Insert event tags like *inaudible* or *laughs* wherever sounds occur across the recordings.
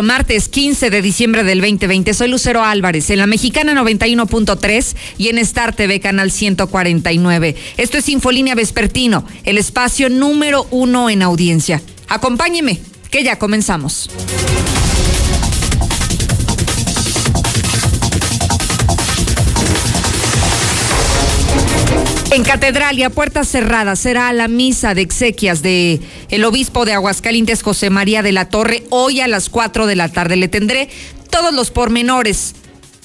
Martes 15 de diciembre del 2020. Soy Lucero Álvarez en la Mexicana 91.3 y en Star TV Canal 149. Esto es Infolínea Vespertino, el espacio número uno en audiencia. Acompáñeme, que ya comenzamos. En Catedral y a puertas cerradas será la misa de exequias de el obispo de Aguascalientes, José María de la Torre, hoy a las 4 de la tarde. Le tendré todos los pormenores.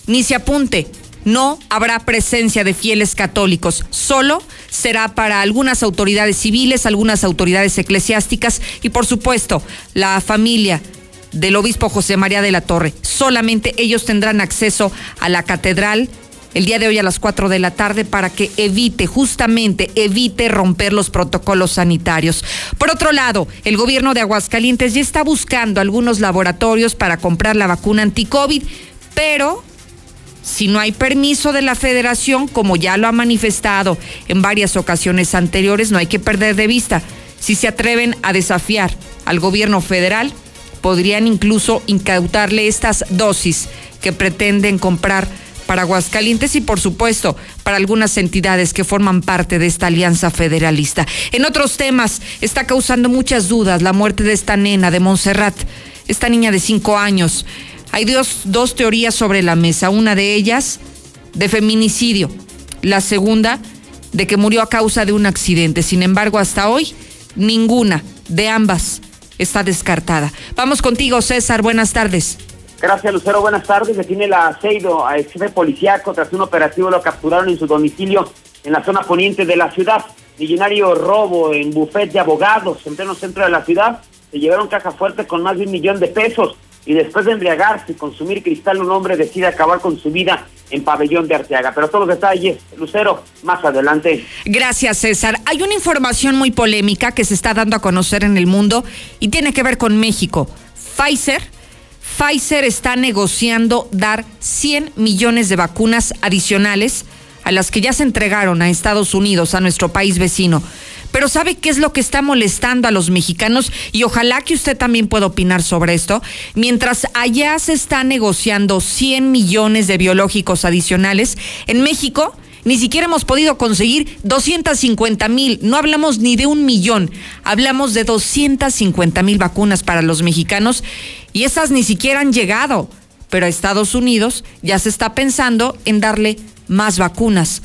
Ni se apunte, no habrá presencia de fieles católicos, solo será para algunas autoridades civiles, algunas autoridades eclesiásticas y por supuesto la familia del obispo José María de la Torre. Solamente ellos tendrán acceso a la catedral el día de hoy a las 4 de la tarde para que evite, justamente, evite romper los protocolos sanitarios. Por otro lado, el gobierno de Aguascalientes ya está buscando algunos laboratorios para comprar la vacuna anti-COVID, pero si no hay permiso de la federación, como ya lo ha manifestado en varias ocasiones anteriores, no hay que perder de vista. Si se atreven a desafiar al gobierno federal, podrían incluso incautarle estas dosis que pretenden comprar para Aguascalientes y por supuesto para algunas entidades que forman parte de esta alianza federalista. En otros temas está causando muchas dudas la muerte de esta nena de Montserrat, esta niña de cinco años. Hay dos, dos teorías sobre la mesa, una de ellas de feminicidio, la segunda de que murió a causa de un accidente. Sin embargo, hasta hoy ninguna de ambas está descartada. Vamos contigo, César. Buenas tardes. Gracias, Lucero. Buenas tardes. Detiene la aceido a ex jefe policíaco. Tras un operativo lo capturaron en su domicilio en la zona poniente de la ciudad. Millonario robo en bufet de abogados en pleno centro de la ciudad. Se llevaron caja fuerte con más de un millón de pesos. Y después de embriagarse y consumir cristal, un hombre decide acabar con su vida en Pabellón de Arteaga. Pero todos los detalles, Lucero, más adelante. Gracias, César. Hay una información muy polémica que se está dando a conocer en el mundo y tiene que ver con México. Pfizer Pfizer está negociando dar 100 millones de vacunas adicionales a las que ya se entregaron a Estados Unidos, a nuestro país vecino. Pero ¿sabe qué es lo que está molestando a los mexicanos? Y ojalá que usted también pueda opinar sobre esto. Mientras allá se está negociando 100 millones de biológicos adicionales, en México ni siquiera hemos podido conseguir 250 mil, no hablamos ni de un millón, hablamos de 250 mil vacunas para los mexicanos y esas ni siquiera han llegado, pero a Estados Unidos ya se está pensando en darle más vacunas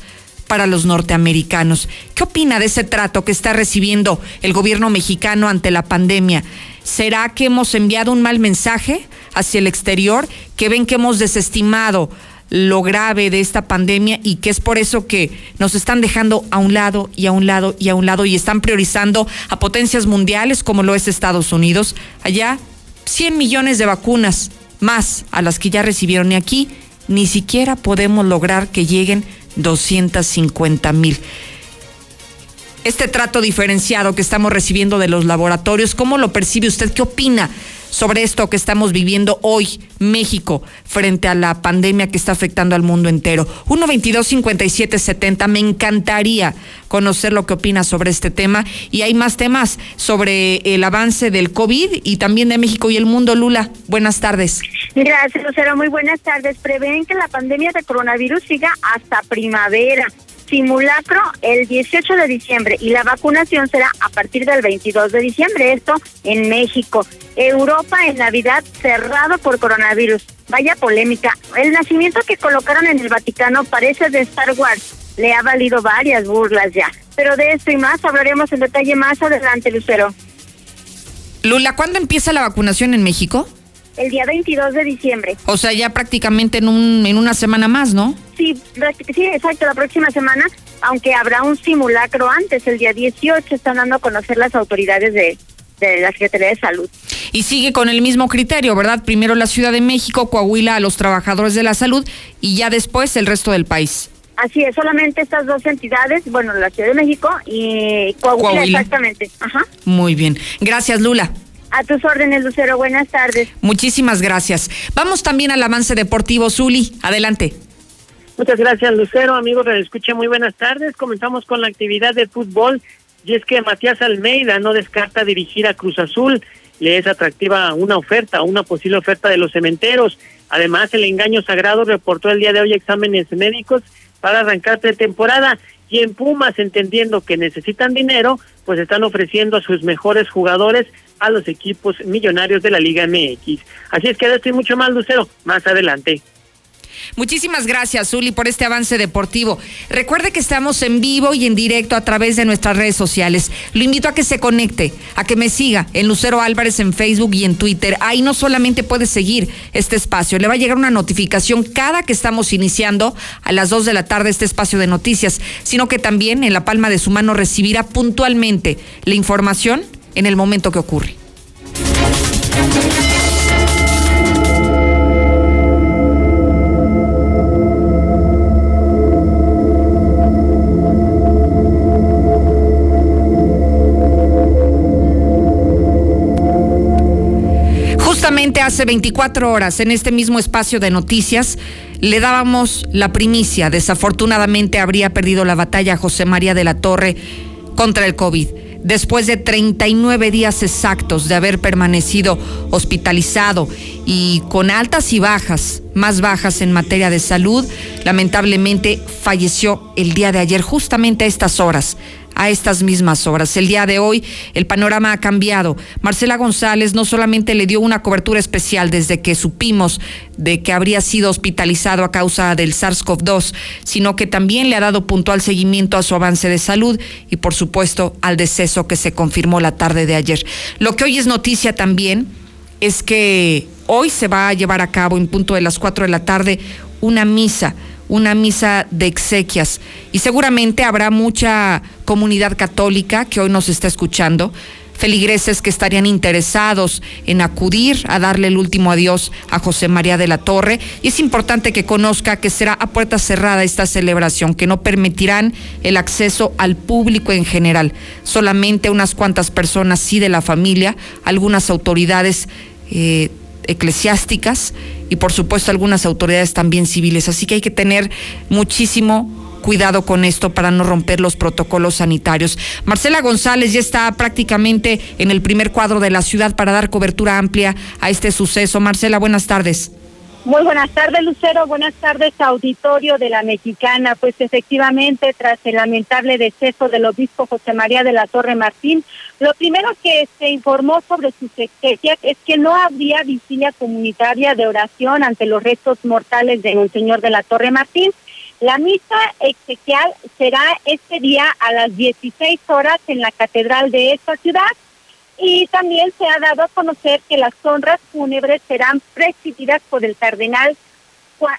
para los norteamericanos. ¿Qué opina de ese trato que está recibiendo el gobierno mexicano ante la pandemia? ¿Será que hemos enviado un mal mensaje hacia el exterior? ¿Que ven que hemos desestimado lo grave de esta pandemia y que es por eso que nos están dejando a un lado y a un lado y a un lado y están priorizando a potencias mundiales como lo es Estados Unidos. Allá 100 millones de vacunas más a las que ya recibieron y aquí ni siquiera podemos lograr que lleguen 250 mil. Este trato diferenciado que estamos recibiendo de los laboratorios, ¿cómo lo percibe usted? ¿Qué opina sobre esto que estamos viviendo hoy, México, frente a la pandemia que está afectando al mundo entero. 122-5770, me encantaría conocer lo que opina sobre este tema. Y hay más temas sobre el avance del COVID y también de México y el mundo. Lula, buenas tardes. Gracias, Lucero. Muy buenas tardes. Prevén que la pandemia de coronavirus siga hasta primavera simulacro el 18 de diciembre y la vacunación será a partir del 22 de diciembre, esto en México. Europa en Navidad cerrado por coronavirus. Vaya polémica. El nacimiento que colocaron en el Vaticano parece de Star Wars. Le ha valido varias burlas ya. Pero de esto y más hablaremos en detalle más adelante, Lucero. Lula, ¿cuándo empieza la vacunación en México? El día 22 de diciembre. O sea, ya prácticamente en, un, en una semana más, ¿no? Sí, sí, exacto, la próxima semana, aunque habrá un simulacro antes, el día 18, están dando a conocer las autoridades de, de la Secretaría de Salud. Y sigue con el mismo criterio, ¿verdad? Primero la Ciudad de México, Coahuila a los trabajadores de la salud y ya después el resto del país. Así es, solamente estas dos entidades, bueno, la Ciudad de México y Coahuila, exactamente. Ajá. Muy bien. Gracias, Lula. A tus órdenes, Lucero. Buenas tardes. Muchísimas gracias. Vamos también al avance deportivo. Zuli, adelante. Muchas gracias, Lucero. Amigos, les escuché muy buenas tardes. Comenzamos con la actividad de fútbol. Y es que Matías Almeida no descarta dirigir a Cruz Azul. Le es atractiva una oferta, una posible oferta de los cementeros. Además, el engaño sagrado reportó el día de hoy exámenes médicos para arrancar pretemporada. Y en Pumas, entendiendo que necesitan dinero, pues están ofreciendo a sus mejores jugadores a los equipos millonarios de la Liga MX. Así es que estoy mucho más, Lucero, más adelante. Muchísimas gracias, Zuli, por este avance deportivo. Recuerde que estamos en vivo y en directo a través de nuestras redes sociales. Lo invito a que se conecte, a que me siga en Lucero Álvarez en Facebook y en Twitter. Ahí no solamente puede seguir este espacio, le va a llegar una notificación cada que estamos iniciando a las 2 de la tarde este espacio de noticias, sino que también en la palma de su mano recibirá puntualmente la información en el momento que ocurre. hace 24 horas, en este mismo espacio de noticias, le dábamos la primicia. Desafortunadamente habría perdido la batalla José María de la Torre contra el COVID. Después de 39 días exactos de haber permanecido hospitalizado y con altas y bajas, más bajas en materia de salud, lamentablemente falleció el día de ayer, justamente a estas horas a estas mismas horas. El día de hoy el panorama ha cambiado. Marcela González no solamente le dio una cobertura especial desde que supimos de que habría sido hospitalizado a causa del SARS-CoV-2, sino que también le ha dado puntual seguimiento a su avance de salud y por supuesto al deceso que se confirmó la tarde de ayer. Lo que hoy es noticia también es que hoy se va a llevar a cabo en punto de las cuatro de la tarde una misa una misa de exequias y seguramente habrá mucha comunidad católica que hoy nos está escuchando, feligreses que estarían interesados en acudir a darle el último adiós a José María de la Torre. Y es importante que conozca que será a puerta cerrada esta celebración, que no permitirán el acceso al público en general. Solamente unas cuantas personas, sí de la familia, algunas autoridades. Eh, eclesiásticas y por supuesto algunas autoridades también civiles. Así que hay que tener muchísimo cuidado con esto para no romper los protocolos sanitarios. Marcela González ya está prácticamente en el primer cuadro de la ciudad para dar cobertura amplia a este suceso. Marcela, buenas tardes. Muy buenas tardes, Lucero. Buenas tardes, auditorio de la Mexicana. Pues efectivamente, tras el lamentable deceso del obispo José María de la Torre Martín, lo primero que se informó sobre sus exequias es que no habría vigilia comunitaria de oración ante los restos mortales de Monseñor de la Torre Martín. La misa exequial será este día a las 16 horas en la catedral de esta ciudad y también se ha dado a conocer que las honras fúnebres serán presididas por el cardenal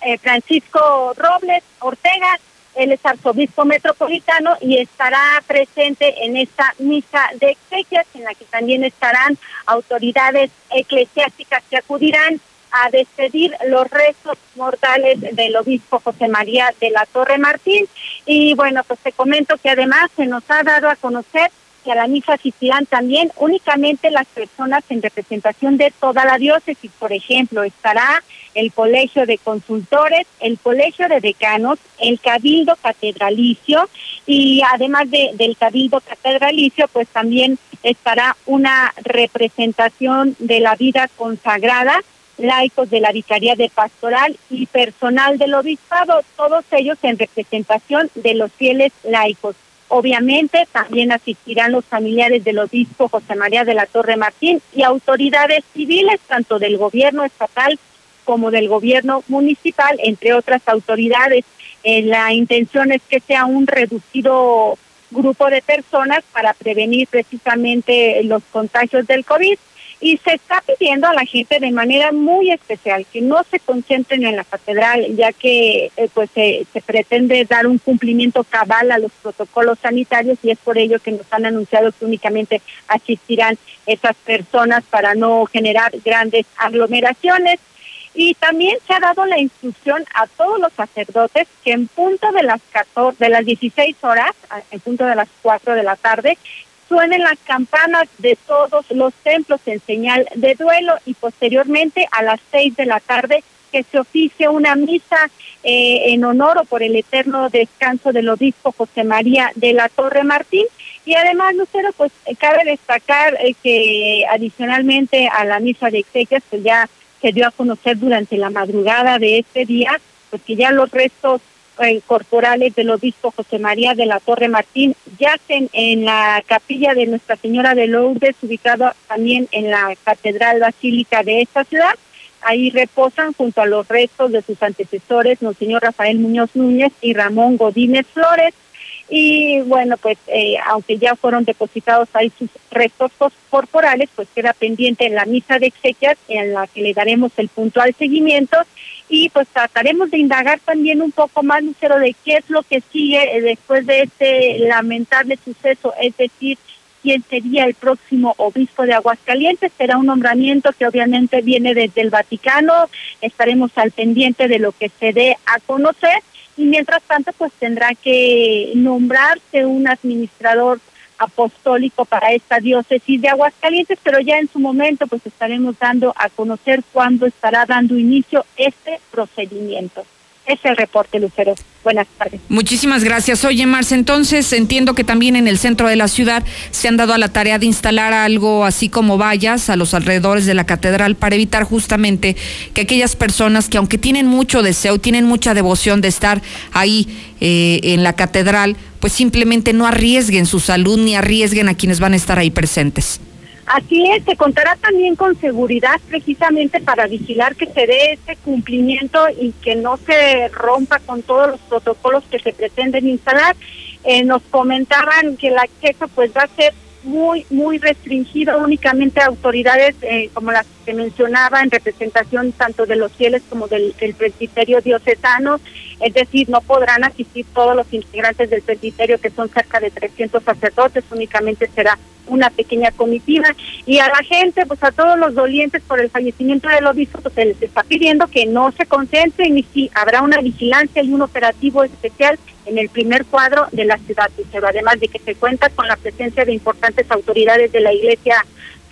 eh, Francisco Robles Ortega, él es arzobispo metropolitano y estará presente en esta misa de exequias en la que también estarán autoridades eclesiásticas que acudirán a despedir los restos mortales del obispo José María de la Torre Martín. Y bueno, pues te comento que además se nos ha dado a conocer que a la misa asistirán también únicamente las personas en representación de toda la diócesis. Por ejemplo, estará el Colegio de Consultores, el Colegio de Decanos, el Cabildo Catedralicio y además de, del Cabildo Catedralicio, pues también estará una representación de la vida consagrada laicos de la Vicaría de Pastoral y personal del obispado, todos ellos en representación de los fieles laicos. Obviamente también asistirán los familiares del obispo José María de la Torre Martín y autoridades civiles, tanto del gobierno estatal como del gobierno municipal, entre otras autoridades. Eh, la intención es que sea un reducido grupo de personas para prevenir precisamente los contagios del COVID y se está pidiendo a la gente de manera muy especial que no se concentren en la catedral, ya que eh, pues se, pretende dar un cumplimiento cabal a los protocolos sanitarios y es por ello que nos han anunciado que únicamente asistirán esas personas para no generar grandes aglomeraciones. Y también se ha dado la instrucción a todos los sacerdotes que en punto de las 14, de las 16 horas, en punto de las 4 de la tarde, suenen las campanas de todos los templos en señal de duelo y posteriormente a las 6 de la tarde que se oficie una misa eh, en honor o por el eterno descanso del obispo José María de la Torre Martín. Y además, Lucero, pues cabe destacar eh, que adicionalmente a la misa de exequias, pues ya se dio a conocer durante la madrugada de este día, pues que ya los restos eh, corporales del obispo José María de la Torre Martín yacen en la capilla de Nuestra Señora de Lourdes, ubicado también en la Catedral Basílica de esta ciudad. Ahí reposan junto a los restos de sus antecesores, Monseñor Rafael Muñoz Núñez y Ramón Godínez Flores. Y bueno, pues eh, aunque ya fueron depositados ahí sus restos corporales, pues queda pendiente la misa de exequias en la que le daremos el puntual seguimiento y pues trataremos de indagar también un poco más, Lucero, de qué es lo que sigue eh, después de este lamentable suceso, es decir, quién sería el próximo obispo de Aguascalientes. Será un nombramiento que obviamente viene desde el Vaticano. Estaremos al pendiente de lo que se dé a conocer y mientras tanto pues tendrá que nombrarse un administrador apostólico para esta diócesis de Aguascalientes, pero ya en su momento pues estaremos dando a conocer cuándo estará dando inicio este procedimiento. Es el reporte, Lucero. Buenas tardes. Muchísimas gracias. Oye, Marce, entonces entiendo que también en el centro de la ciudad se han dado a la tarea de instalar algo así como vallas a los alrededores de la catedral para evitar justamente que aquellas personas que aunque tienen mucho deseo, tienen mucha devoción de estar ahí eh, en la catedral, pues simplemente no arriesguen su salud ni arriesguen a quienes van a estar ahí presentes. Así es, se contará también con seguridad precisamente para vigilar que se dé ese cumplimiento y que no se rompa con todos los protocolos que se pretenden instalar. Eh, nos comentaban que el acceso pues va a ser muy, muy restringido únicamente a autoridades eh, como las que mencionaba en representación tanto de los fieles como del, del, presbiterio diocesano, es decir, no podrán asistir todos los integrantes del presbiterio que son cerca de 300 sacerdotes, únicamente será una pequeña comitiva. Y a la gente, pues a todos los dolientes por el fallecimiento del obispo, pues se les está pidiendo que no se concentren y si habrá una vigilancia y un operativo especial en el primer cuadro de la ciudad, pero además de que se cuenta con la presencia de importantes autoridades de la Iglesia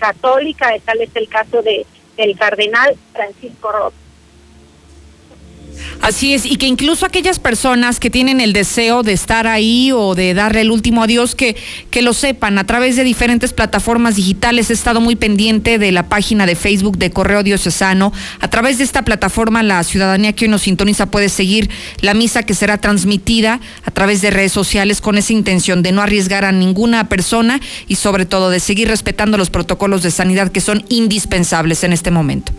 Católica, tal es el caso de del cardenal Francisco Ross. Así es, y que incluso aquellas personas que tienen el deseo de estar ahí o de darle el último adiós, que, que lo sepan a través de diferentes plataformas digitales. He estado muy pendiente de la página de Facebook de Correo Diocesano. A través de esta plataforma, la ciudadanía que hoy nos sintoniza puede seguir la misa que será transmitida a través de redes sociales con esa intención de no arriesgar a ninguna persona y sobre todo de seguir respetando los protocolos de sanidad que son indispensables en este momento.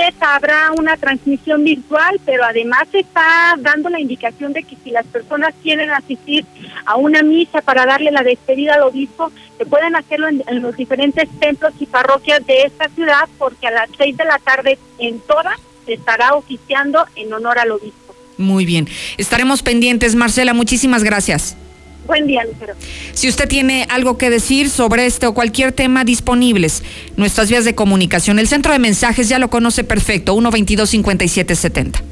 Así habrá una transmisión virtual, pero además se está dando la indicación de que si las personas quieren asistir a una misa para darle la despedida al obispo, que pueden hacerlo en, en los diferentes templos y parroquias de esta ciudad, porque a las seis de la tarde en todas se estará oficiando en honor al obispo. Muy bien, estaremos pendientes, Marcela, muchísimas gracias. Buen día, Lucero. Si usted tiene algo que decir sobre este o cualquier tema, disponibles nuestras vías de comunicación. El centro de mensajes ya lo conoce perfecto, 122-5770.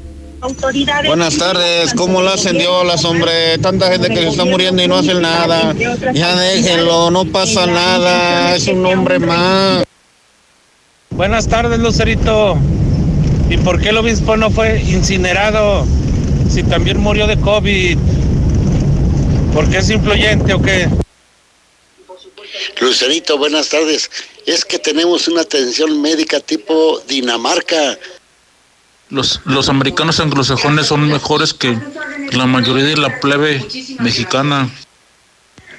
Autoridades. Buenas tardes, ¿cómo lo hacen Dios, hombre? Tanta gente que se está muriendo y no hacen nada. Ya déjenlo, no pasa nada, es un hombre más. Buenas tardes, Lucerito. ¿Y por qué el obispo no fue incinerado si también murió de COVID? ¿Por qué es influyente o qué? Lucerito, buenas tardes. Es que tenemos una atención médica tipo Dinamarca. Los, los americanos anglosajones son mejores que la mayoría de la plebe mexicana.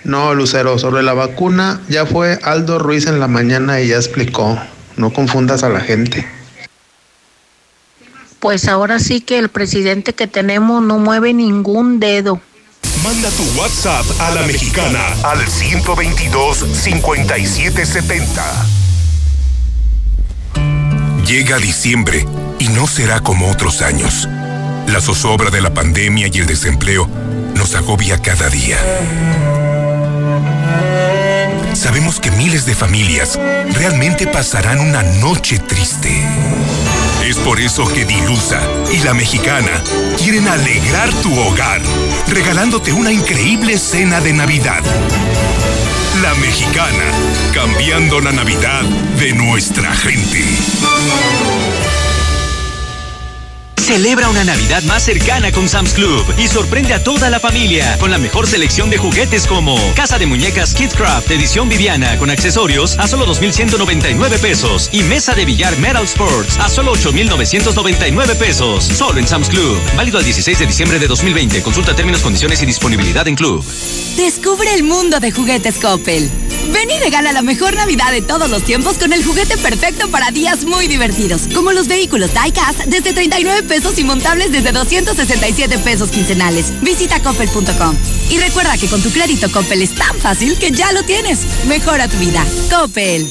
No, Lucero, sobre la vacuna ya fue Aldo Ruiz en la mañana y ya explicó. No confundas a la gente. Pues ahora sí que el presidente que tenemos no mueve ningún dedo. Manda tu WhatsApp a la mexicana al 122-5770. Llega diciembre y no será como otros años. La zozobra de la pandemia y el desempleo nos agobia cada día. Sabemos que miles de familias realmente pasarán una noche triste. Esta por eso que Dilusa y la mexicana quieren alegrar tu hogar, regalándote una increíble cena de Navidad. La mexicana, cambiando la Navidad de nuestra gente. Celebra una Navidad más cercana con Sam's Club y sorprende a toda la familia con la mejor selección de juguetes como Casa de Muñecas Kidcraft edición Viviana con accesorios a solo 2.199 pesos y mesa de billar Metal Sports a solo 8.999 pesos. Solo en Sam's Club. Válido al 16 de diciembre de 2020. Consulta términos, condiciones y disponibilidad en Club. Descubre el mundo de juguetes Coppel. Ven y regala la mejor Navidad de todos los tiempos con el juguete perfecto para días muy divertidos, como los vehículos Diecast desde 39 pesos y montables desde 267 pesos quincenales. Visita coppel.com. Y recuerda que con tu crédito Coppel es tan fácil que ya lo tienes. Mejora tu vida. Coppel.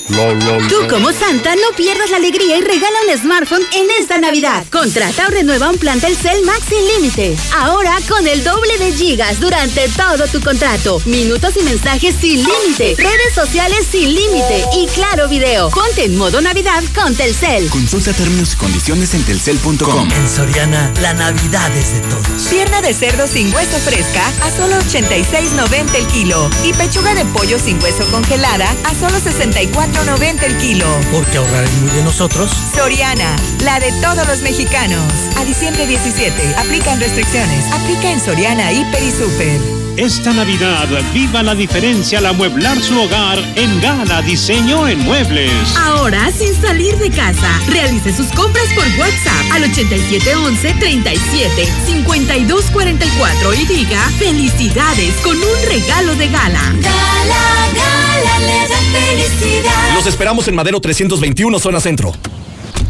Tú como Santa no pierdas la alegría y regala un smartphone en esta Navidad. Contrata o renueva un plan Telcel Max sin límite. Ahora con el doble de gigas durante todo tu contrato. Minutos y mensajes sin límite. Redes sociales sin límite. Y claro video. Ponte en modo Navidad con Telcel. Consulta términos y condiciones en telcel.com. En Soriana, la Navidad es de todos. Pierna de cerdo sin hueso fresca a solo 86.90 el kilo. Y pechuga de pollo sin hueso congelada a solo 64.90 el kilo. Porque ahorrar es muy de nosotros. Soriana, la de todos los mexicanos. A diciembre 17, aplican restricciones. Aplica en Soriana, Hiper y Super. Esta Navidad, viva la diferencia al amueblar su hogar en Gala Diseño en Muebles. Ahora, sin salir de casa, realice sus compras por WhatsApp al 8711 37 5244 y diga felicidades con un regalo de Gala. Gala, gala, le da felicidad. Los esperamos en Madero 321, zona centro.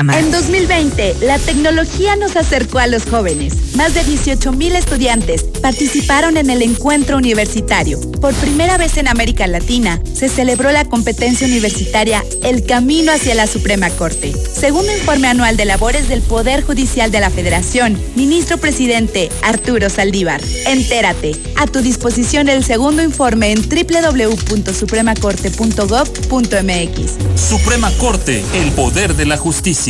En 2020, la tecnología nos acercó a los jóvenes. Más de 18 mil estudiantes participaron en el encuentro universitario. Por primera vez en América Latina, se celebró la competencia universitaria El Camino hacia la Suprema Corte. Segundo informe anual de labores del Poder Judicial de la Federación, ministro presidente Arturo Saldívar. Entérate. A tu disposición el segundo informe en www.supremacorte.gov.mx. Suprema Corte, el poder de la justicia.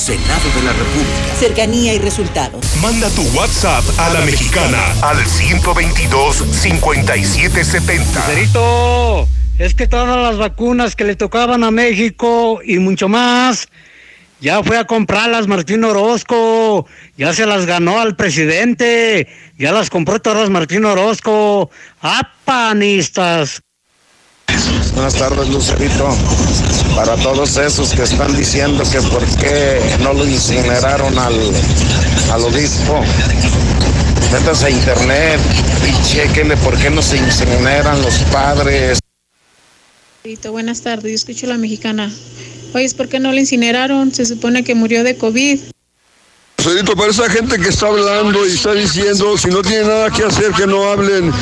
Senado de la República. Cercanía y resultados. Manda tu WhatsApp a la mexicana al 122-5770. Lucerito, es que todas las vacunas que le tocaban a México y mucho más, ya fue a comprarlas Martín Orozco, ya se las ganó al presidente, ya las compró todas Martín Orozco. ¡Apanistas! Buenas tardes, Lucerito. Para todos esos que están diciendo que por qué no lo incineraron al, al obispo, métanse a internet y chequenle por qué no se incineran los padres. Buenas tardes, yo escucho la mexicana. Oye, ¿por qué no lo incineraron? Se supone que murió de COVID. Para esa gente que está hablando y está diciendo, si no tiene nada que hacer, que no hablen.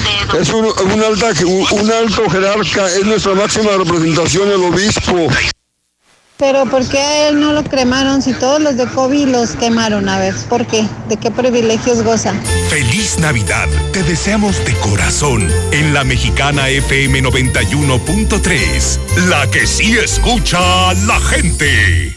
Es un, un, alta, un, un alto jerarca, es nuestra máxima representación, el obispo. Pero ¿por qué a él no lo cremaron si todos los de COVID los quemaron? A ver, ¿por qué? ¿De qué privilegios goza? Feliz Navidad. Te deseamos de corazón en la mexicana FM 91.3. La que sí escucha a la gente.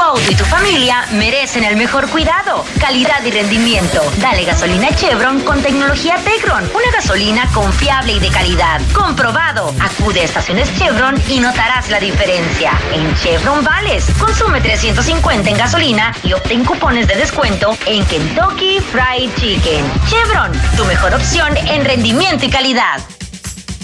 Tu auto y tu familia merecen el mejor cuidado, calidad y rendimiento. Dale gasolina Chevron con tecnología Tecron. Una gasolina confiable y de calidad. Comprobado. Acude a estaciones Chevron y notarás la diferencia. En Chevron Vales, consume 350 en gasolina y obtén cupones de descuento en Kentucky Fried Chicken. Chevron, tu mejor opción en rendimiento y calidad.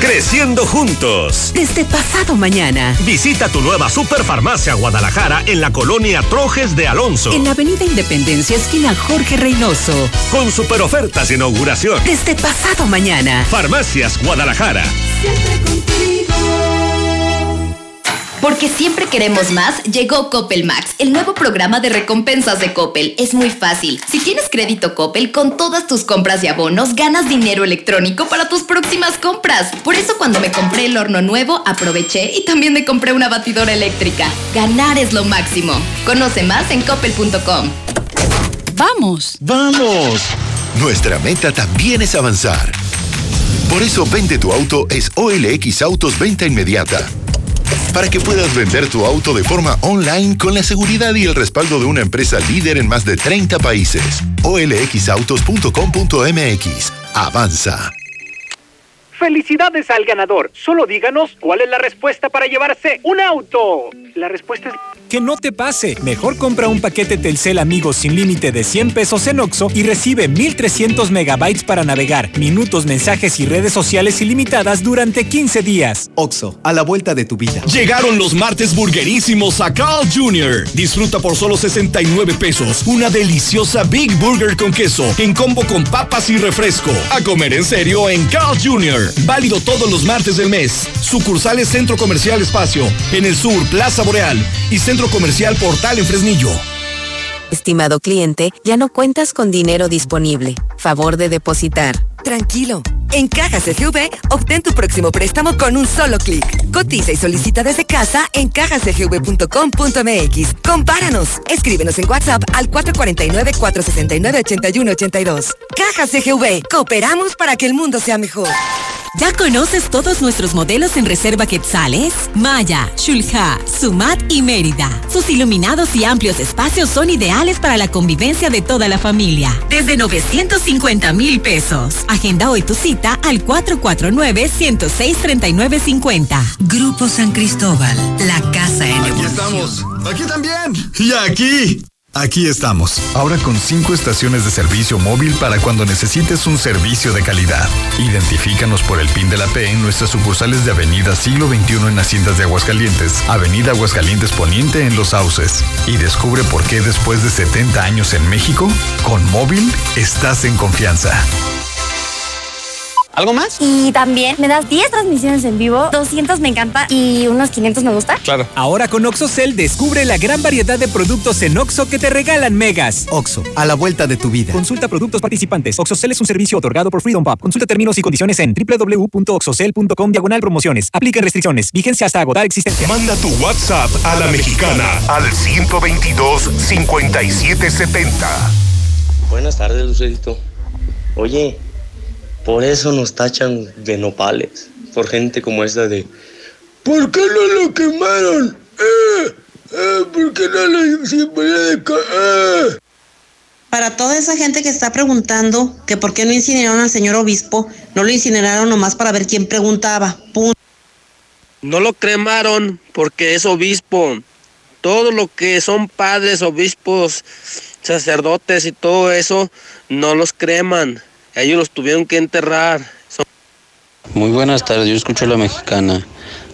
Creciendo juntos. Desde pasado mañana. Visita tu nueva Superfarmacia Guadalajara en la colonia Trojes de Alonso. En la Avenida Independencia, esquina Jorge Reynoso. Con super ofertas de inauguración. Desde pasado mañana. Farmacias Guadalajara. Siempre contigo. Porque siempre queremos más, llegó Coppel Max, el nuevo programa de recompensas de Coppel. Es muy fácil. Si tienes crédito Coppel, con todas tus compras y abonos, ganas dinero electrónico para tus próximas compras. Por eso cuando me compré el horno nuevo, aproveché y también me compré una batidora eléctrica. Ganar es lo máximo. Conoce más en coppel.com. ¡Vamos! ¡Vamos! Nuestra meta también es avanzar. Por eso Vende tu auto es OLX Autos Venta Inmediata para que puedas vender tu auto de forma online con la seguridad y el respaldo de una empresa líder en más de 30 países. olxautos.com.mx. Avanza. Felicidades al ganador. Solo díganos cuál es la respuesta para llevarse un auto. La respuesta es... Que no te pase. Mejor compra un paquete Telcel Amigos sin límite de 100 pesos en Oxo y recibe 1300 megabytes para navegar, minutos, mensajes y redes sociales ilimitadas durante 15 días. Oxo, a la vuelta de tu vida. Llegaron los martes burguerísimos a Carl Jr. Disfruta por solo 69 pesos una deliciosa Big Burger con queso en combo con papas y refresco. A comer en serio en Carl Jr. Válido todos los martes del mes. Sucursales Centro Comercial Espacio, en el sur Plaza Boreal y Centro Comercial Portal en Fresnillo. Estimado cliente, ya no cuentas con dinero disponible. Favor de depositar. Tranquilo. En Caja CGV, obtén tu próximo préstamo con un solo clic. Cotiza y solicita desde casa en cajacgv.com.mx. Compáranos. Escríbenos en WhatsApp al 449-469-8182. Caja CGV. Cooperamos para que el mundo sea mejor. ¿Ya conoces todos nuestros modelos en reserva Quetzales? Maya, Shulha, Sumat y Mérida. Sus iluminados y amplios espacios son ideales para la convivencia de toda la familia. Desde 950 mil pesos. Agenda hoy tu cita al 449-106-3950. Grupo San Cristóbal, la casa en Aquí estamos. Aquí también. Y aquí. Aquí estamos, ahora con cinco estaciones de servicio móvil para cuando necesites un servicio de calidad. Identifícanos por el PIN de la P en nuestras sucursales de Avenida Siglo XXI en Haciendas de Aguascalientes, Avenida Aguascalientes Poniente en Los Sauces. Y descubre por qué después de 70 años en México, con móvil estás en confianza. ¿Algo más? Y también me das 10 transmisiones en vivo, 200 me encanta y unos 500 me gusta. Claro. Ahora con OxoCell descubre la gran variedad de productos en Oxo que te regalan megas. Oxo, a la vuelta de tu vida. Consulta productos participantes. OxoCell es un servicio otorgado por Freedom Pub. Consulta términos y condiciones en www.oxocell.com diagonal promociones. Apliquen restricciones. Vigencia hasta agotar existencia. Manda tu WhatsApp a la mexicana al 122 5770. Buenas tardes, Lucerito. Oye, por eso nos tachan de nopales. Por gente como esta de. ¿Por qué no lo quemaron? Eh, eh, ¿Por qué no lo de eh. Para toda esa gente que está preguntando que por qué no incineraron al señor obispo, no lo incineraron nomás para ver quién preguntaba. Punto. No lo cremaron porque es obispo. Todo lo que son padres, obispos, sacerdotes y todo eso no los creman. Ellos los tuvieron que enterrar. Muy buenas tardes, yo escucho la mexicana.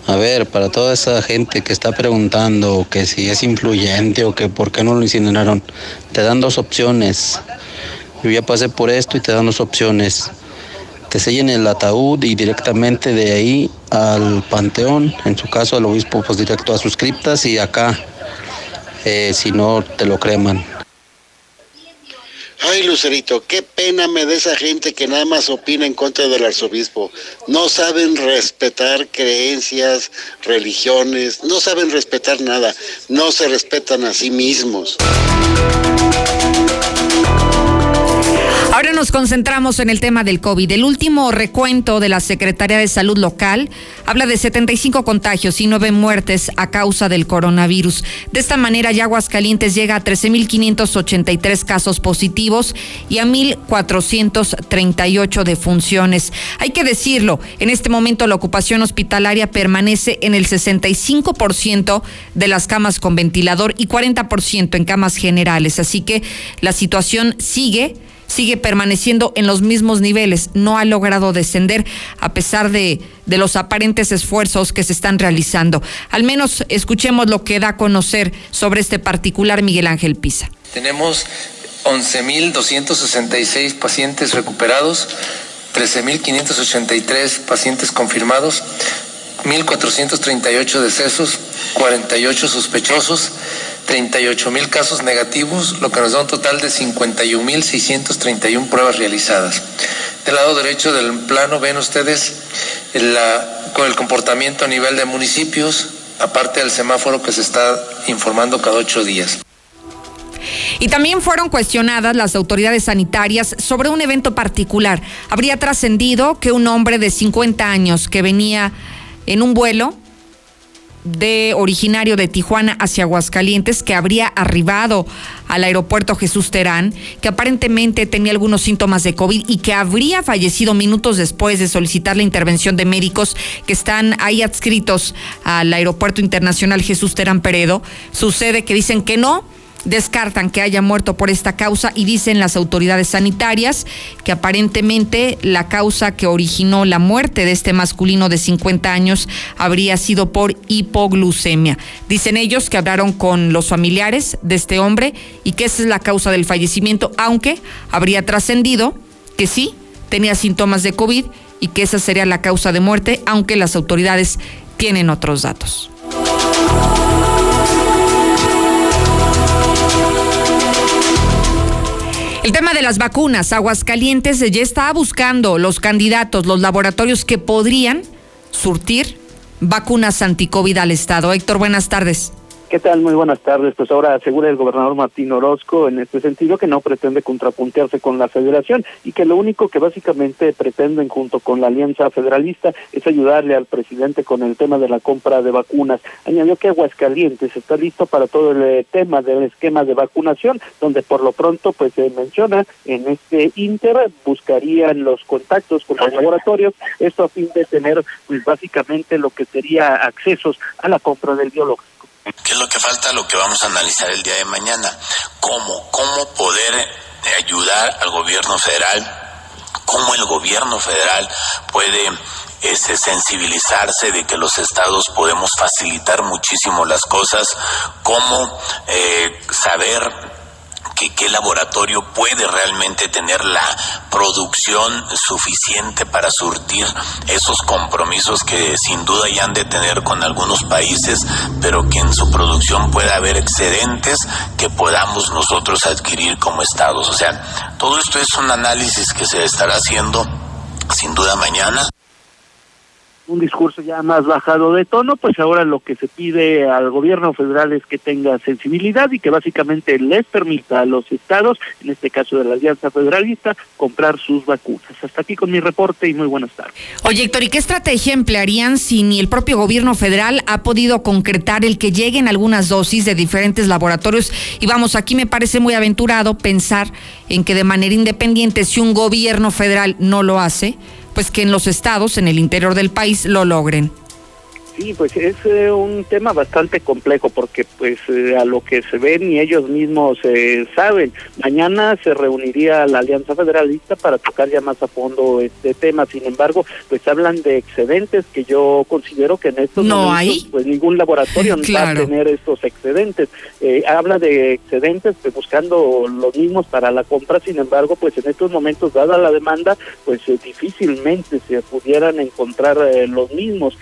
A ver, para toda esa gente que está preguntando que si es influyente o que por qué no lo incineraron, te dan dos opciones. Yo ya pasé por esto y te dan dos opciones. Te sellen el ataúd y directamente de ahí al panteón, en su caso al obispo, pues directo a sus criptas y acá, eh, si no, te lo creman. Ay, Lucerito, qué pena me da esa gente que nada más opina en contra del arzobispo. No saben respetar creencias, religiones, no saben respetar nada, no se respetan a sí mismos. Ahora nos concentramos en el tema del COVID. El último recuento de la Secretaría de Salud local habla de 75 contagios y 9 muertes a causa del coronavirus. De esta manera, ya Aguascalientes llega a 13.583 casos positivos y a 1.438 defunciones. Hay que decirlo, en este momento la ocupación hospitalaria permanece en el 65% de las camas con ventilador y 40% en camas generales. Así que la situación sigue sigue permaneciendo en los mismos niveles, no ha logrado descender a pesar de, de los aparentes esfuerzos que se están realizando. Al menos escuchemos lo que da a conocer sobre este particular Miguel Ángel Pisa. Tenemos 11.266 pacientes recuperados, 13.583 pacientes confirmados, 1.438 decesos, 48 sospechosos, 38 mil casos negativos, lo que nos da un total de 51 mil 631 pruebas realizadas. Del lado derecho del plano ven ustedes la, con el comportamiento a nivel de municipios, aparte del semáforo que se está informando cada ocho días. Y también fueron cuestionadas las autoridades sanitarias sobre un evento particular. Habría trascendido que un hombre de 50 años que venía en un vuelo de originario de Tijuana hacia Aguascalientes que habría arribado al aeropuerto Jesús Terán, que aparentemente tenía algunos síntomas de COVID y que habría fallecido minutos después de solicitar la intervención de médicos que están ahí adscritos al aeropuerto internacional Jesús Terán Peredo. Sucede que dicen que no, descartan que haya muerto por esta causa y dicen las autoridades sanitarias que aparentemente la causa que originó la muerte de este masculino de 50 años habría sido por hipoglucemia. Dicen ellos que hablaron con los familiares de este hombre y que esa es la causa del fallecimiento, aunque habría trascendido que sí tenía síntomas de COVID y que esa sería la causa de muerte, aunque las autoridades tienen otros datos. El tema de las vacunas, Aguascalientes ya está buscando los candidatos, los laboratorios que podrían surtir vacunas anticovid al Estado. Héctor, buenas tardes. ¿Qué tal? Muy buenas tardes. Pues ahora asegura el gobernador Martín Orozco en este sentido que no pretende contrapuntearse con la federación y que lo único que básicamente pretenden junto con la alianza federalista es ayudarle al presidente con el tema de la compra de vacunas. Añadió que Aguascalientes está listo para todo el eh, tema del esquema de vacunación, donde por lo pronto pues se menciona en este inter buscarían los contactos con los laboratorios, esto a fin de tener pues básicamente lo que sería accesos a la compra del biológico. ¿Qué es lo que falta? Lo que vamos a analizar el día de mañana. ¿Cómo? ¿Cómo poder eh, ayudar al gobierno federal? ¿Cómo el gobierno federal puede este, sensibilizarse de que los estados podemos facilitar muchísimo las cosas? ¿Cómo eh, saber qué laboratorio puede realmente tener la producción suficiente para surtir esos compromisos que sin duda ya han de tener con algunos países, pero que en su producción pueda haber excedentes que podamos nosotros adquirir como estados. O sea, todo esto es un análisis que se estará haciendo sin duda mañana un discurso ya más bajado de tono, pues ahora lo que se pide al gobierno federal es que tenga sensibilidad y que básicamente les permita a los estados, en este caso de la Alianza Federalista, comprar sus vacunas. Hasta aquí con mi reporte y muy buenas tardes. Oye, Héctor, ¿y qué estrategia emplearían si ni el propio gobierno federal ha podido concretar el que lleguen algunas dosis de diferentes laboratorios? Y vamos, aquí me parece muy aventurado pensar en que de manera independiente, si un gobierno federal no lo hace, pues que en los estados, en el interior del país, lo logren. Sí, pues es eh, un tema bastante complejo porque pues eh, a lo que se ven y ellos mismos eh, saben, mañana se reuniría la Alianza Federalista para tocar ya más a fondo este tema. Sin embargo, pues hablan de excedentes que yo considero que en estos no momentos hay. pues ningún laboratorio *laughs* va a tener estos excedentes. habla de excedentes pues, buscando los mismos para la compra, sin embargo, pues en estos momentos dada la demanda, pues difícilmente se pudieran encontrar los mismos.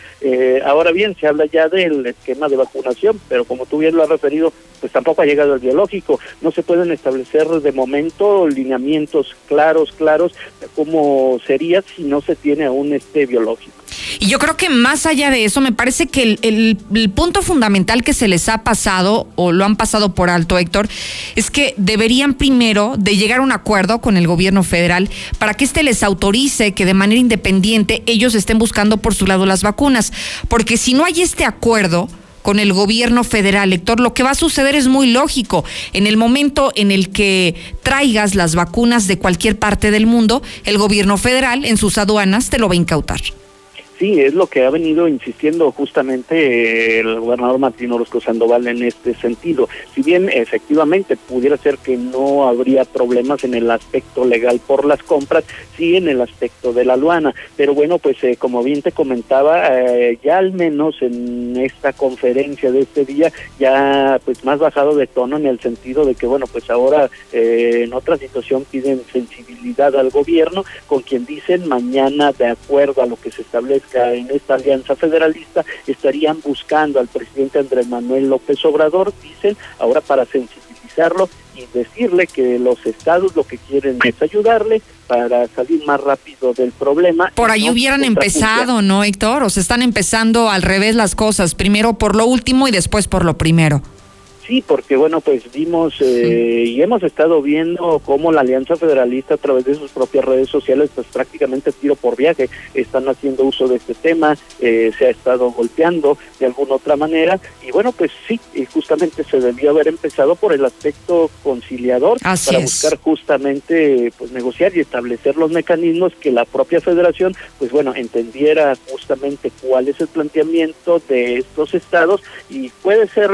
Ahora bien, se habla ya del esquema de vacunación, pero como tú bien lo has referido, pues tampoco ha llegado el biológico. No se pueden establecer de momento lineamientos claros, claros, de cómo sería si no se tiene aún este biológico. Y yo creo que más allá de eso, me parece que el, punto fundamental que se les ha pasado, o lo han pasado por alto, Héctor, es que deberían primero de llegar a un acuerdo con el gobierno federal para que éste les autorice que de manera independiente ellos estén buscando por su lado las vacunas. Porque si no hay este acuerdo, con el gobierno federal, Héctor, lo que va a suceder es muy lógico. En el momento en el que traigas las vacunas de cualquier parte del mundo, el gobierno federal en sus aduanas te lo va a incautar. Sí, es lo que ha venido insistiendo justamente el gobernador Martín Orozco Sandoval en este sentido. Si bien efectivamente pudiera ser que no habría problemas en el aspecto legal por las compras, sí en el aspecto de la aduana. Pero bueno, pues eh, como bien te comentaba, eh, ya al menos en esta conferencia de este día, ya pues más bajado de tono en el sentido de que bueno, pues ahora eh, en otra situación piden sensibilidad al gobierno, con quien dicen mañana de acuerdo a lo que se establece en esta alianza federalista estarían buscando al presidente Andrés Manuel López Obrador, dicen, ahora para sensibilizarlo y decirle que los estados lo que quieren es ayudarle para salir más rápido del problema. Por ahí hubieran empezado, ¿no, Héctor? O se están empezando al revés las cosas, primero por lo último y después por lo primero. Sí, porque bueno, pues vimos eh, y hemos estado viendo cómo la Alianza Federalista a través de sus propias redes sociales, pues prácticamente tiro por viaje, están haciendo uso de este tema, eh, se ha estado golpeando de alguna otra manera y bueno, pues sí, y justamente se debió haber empezado por el aspecto conciliador para buscar justamente pues negociar y establecer los mecanismos que la propia Federación, pues bueno, entendiera justamente cuál es el planteamiento de estos estados y puede ser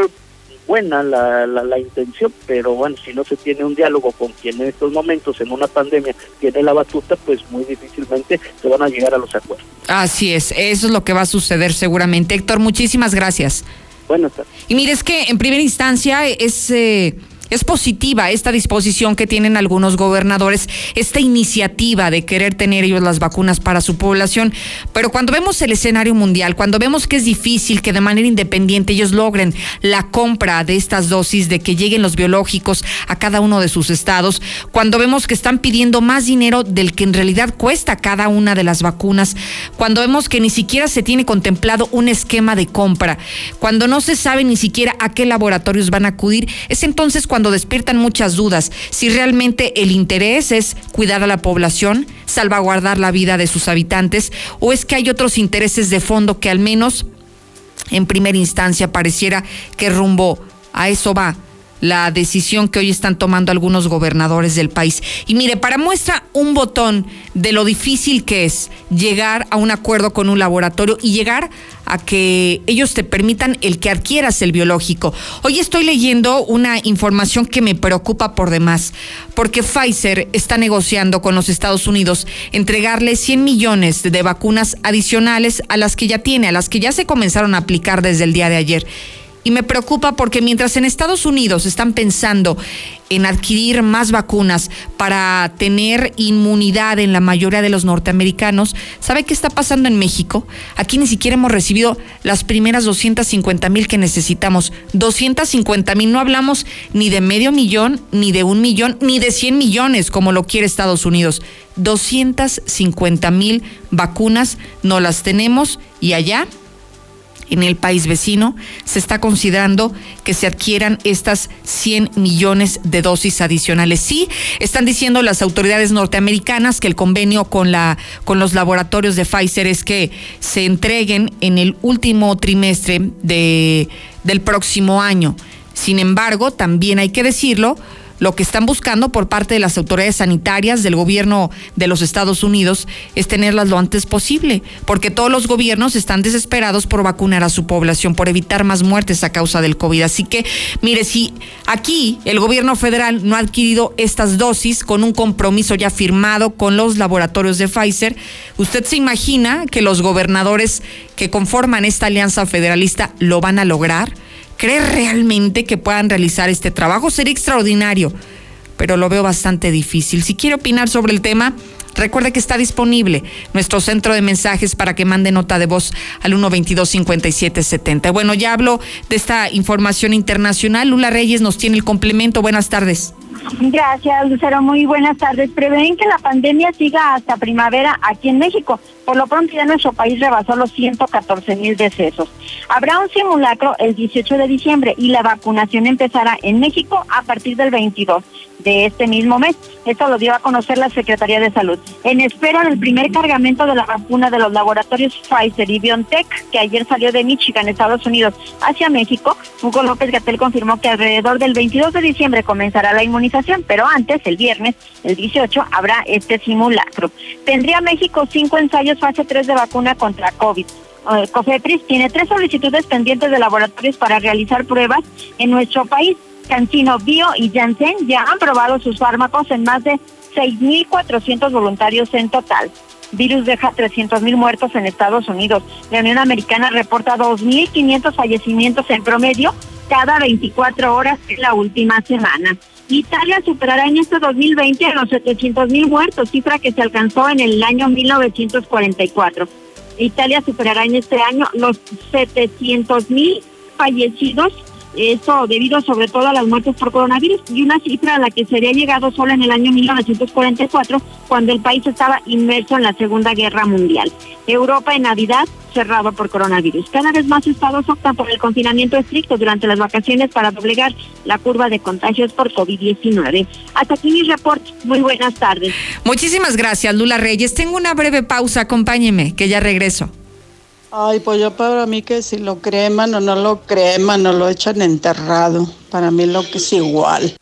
buena la, la, intención, pero bueno, si no se tiene un diálogo con quien en estos momentos, en una pandemia, tiene la batuta, pues muy difícilmente se van a llegar a los acuerdos. Así es, eso es lo que va a suceder seguramente. Héctor, muchísimas gracias. Buenas tardes. Y mire, es que en primera instancia es... Eh, es positiva esta disposición que tienen algunos gobernadores, esta iniciativa de querer tener ellos las vacunas para su población, pero cuando vemos el escenario mundial, cuando vemos que es difícil que de manera independiente ellos logren la compra de estas dosis, de que lleguen los biológicos a cada uno de sus estados, cuando vemos que están pidiendo más dinero del que en realidad cuesta cada una de las vacunas, cuando vemos que ni siquiera se tiene contemplado un esquema de compra, cuando no se sabe ni siquiera a qué laboratorios van a acudir, es entonces cuando cuando despiertan muchas dudas. Si realmente el interés es cuidar a la población, salvaguardar la vida de sus habitantes, o es que hay otros intereses de fondo que al menos en primera instancia pareciera que rumbo a eso va la decisión que hoy están tomando algunos gobernadores del país. Y mire, para muestra un botón de lo difícil que es llegar a un acuerdo con un laboratorio y llegar a que ellos te permitan el que adquieras el biológico. Hoy estoy leyendo una información que me preocupa por demás, porque Pfizer está negociando con los Estados Unidos entregarle 100 millones de vacunas adicionales a las que ya tiene, a las que ya se comenzaron a aplicar desde el día de ayer y me preocupa porque mientras en Estados Unidos están pensando en adquirir más vacunas para tener inmunidad en la mayoría de los norteamericanos, ¿sabe qué está pasando en México? Aquí ni siquiera hemos recibido las primeras 250 mil que necesitamos. 250 mil, no hablamos ni de medio millón, ni de un millón, ni de 100 millones como lo quiere Estados Unidos. 250 mil vacunas no las tenemos y allá en el país vecino, se está considerando que se adquieran estas 100 millones de dosis adicionales. Sí, están diciendo las autoridades norteamericanas que el convenio con la con los laboratorios de Pfizer es que se entreguen en el último trimestre de, del próximo año. Sin embargo, también hay que decirlo, lo que están buscando por parte de las autoridades sanitarias del gobierno de los Estados Unidos es tenerlas lo antes posible, porque todos los gobiernos están desesperados por vacunar a su población, por evitar más muertes a causa del COVID. Así que, mire, si aquí el gobierno federal no ha adquirido estas dosis con un compromiso ya firmado con los laboratorios de Pfizer, usted se imagina que los gobernadores que conforman esta alianza federalista lo van a lograr. ¿Cree realmente que puedan realizar este trabajo? Sería extraordinario, pero lo veo bastante difícil. Si quiere opinar sobre el tema, recuerde que está disponible nuestro centro de mensajes para que mande nota de voz al 122-5770. Bueno, ya hablo de esta información internacional. Lula Reyes nos tiene el complemento. Buenas tardes. Gracias, Lucero. Muy buenas tardes. Prevén que la pandemia siga hasta primavera aquí en México. Por lo pronto ya nuestro país rebasó los 114 mil decesos. Habrá un simulacro el 18 de diciembre y la vacunación empezará en México a partir del 22 de este mismo mes. Esto lo dio a conocer la Secretaría de Salud. En espera del primer cargamento de la vacuna de los laboratorios Pfizer y BioNTech, que ayer salió de Michigan, Estados Unidos, hacia México, Hugo López Gatel confirmó que alrededor del 22 de diciembre comenzará la inmunización, pero antes, el viernes, el 18, habrá este simulacro. Tendría México cinco ensayos fase 3 de vacuna contra COVID. Eh, COFEPRIS tiene tres solicitudes pendientes de laboratorios para realizar pruebas en nuestro país. Cancino Bio y Janssen ya han probado sus fármacos en más de 6.400 voluntarios en total. Virus deja 300.000 muertos en Estados Unidos. La Unión Americana reporta 2.500 fallecimientos en promedio cada 24 horas en la última semana. Italia superará en este 2020 los 700.000 muertos, cifra que se alcanzó en el año 1944. Italia superará en este año los 700.000 fallecidos eso debido sobre todo a las muertes por coronavirus y una cifra a la que se había llegado solo en el año 1944 cuando el país estaba inmerso en la Segunda Guerra Mundial. Europa en Navidad cerrado por coronavirus. Cada vez más estados optan por el confinamiento estricto durante las vacaciones para doblegar la curva de contagios por COVID-19. Hasta aquí mi reporte. Muy buenas tardes. Muchísimas gracias, Lula Reyes. Tengo una breve pausa. Acompáñeme, que ya regreso. Ay, pues yo para mí que si lo creman o no lo creman o lo echan enterrado, para mí lo que es igual.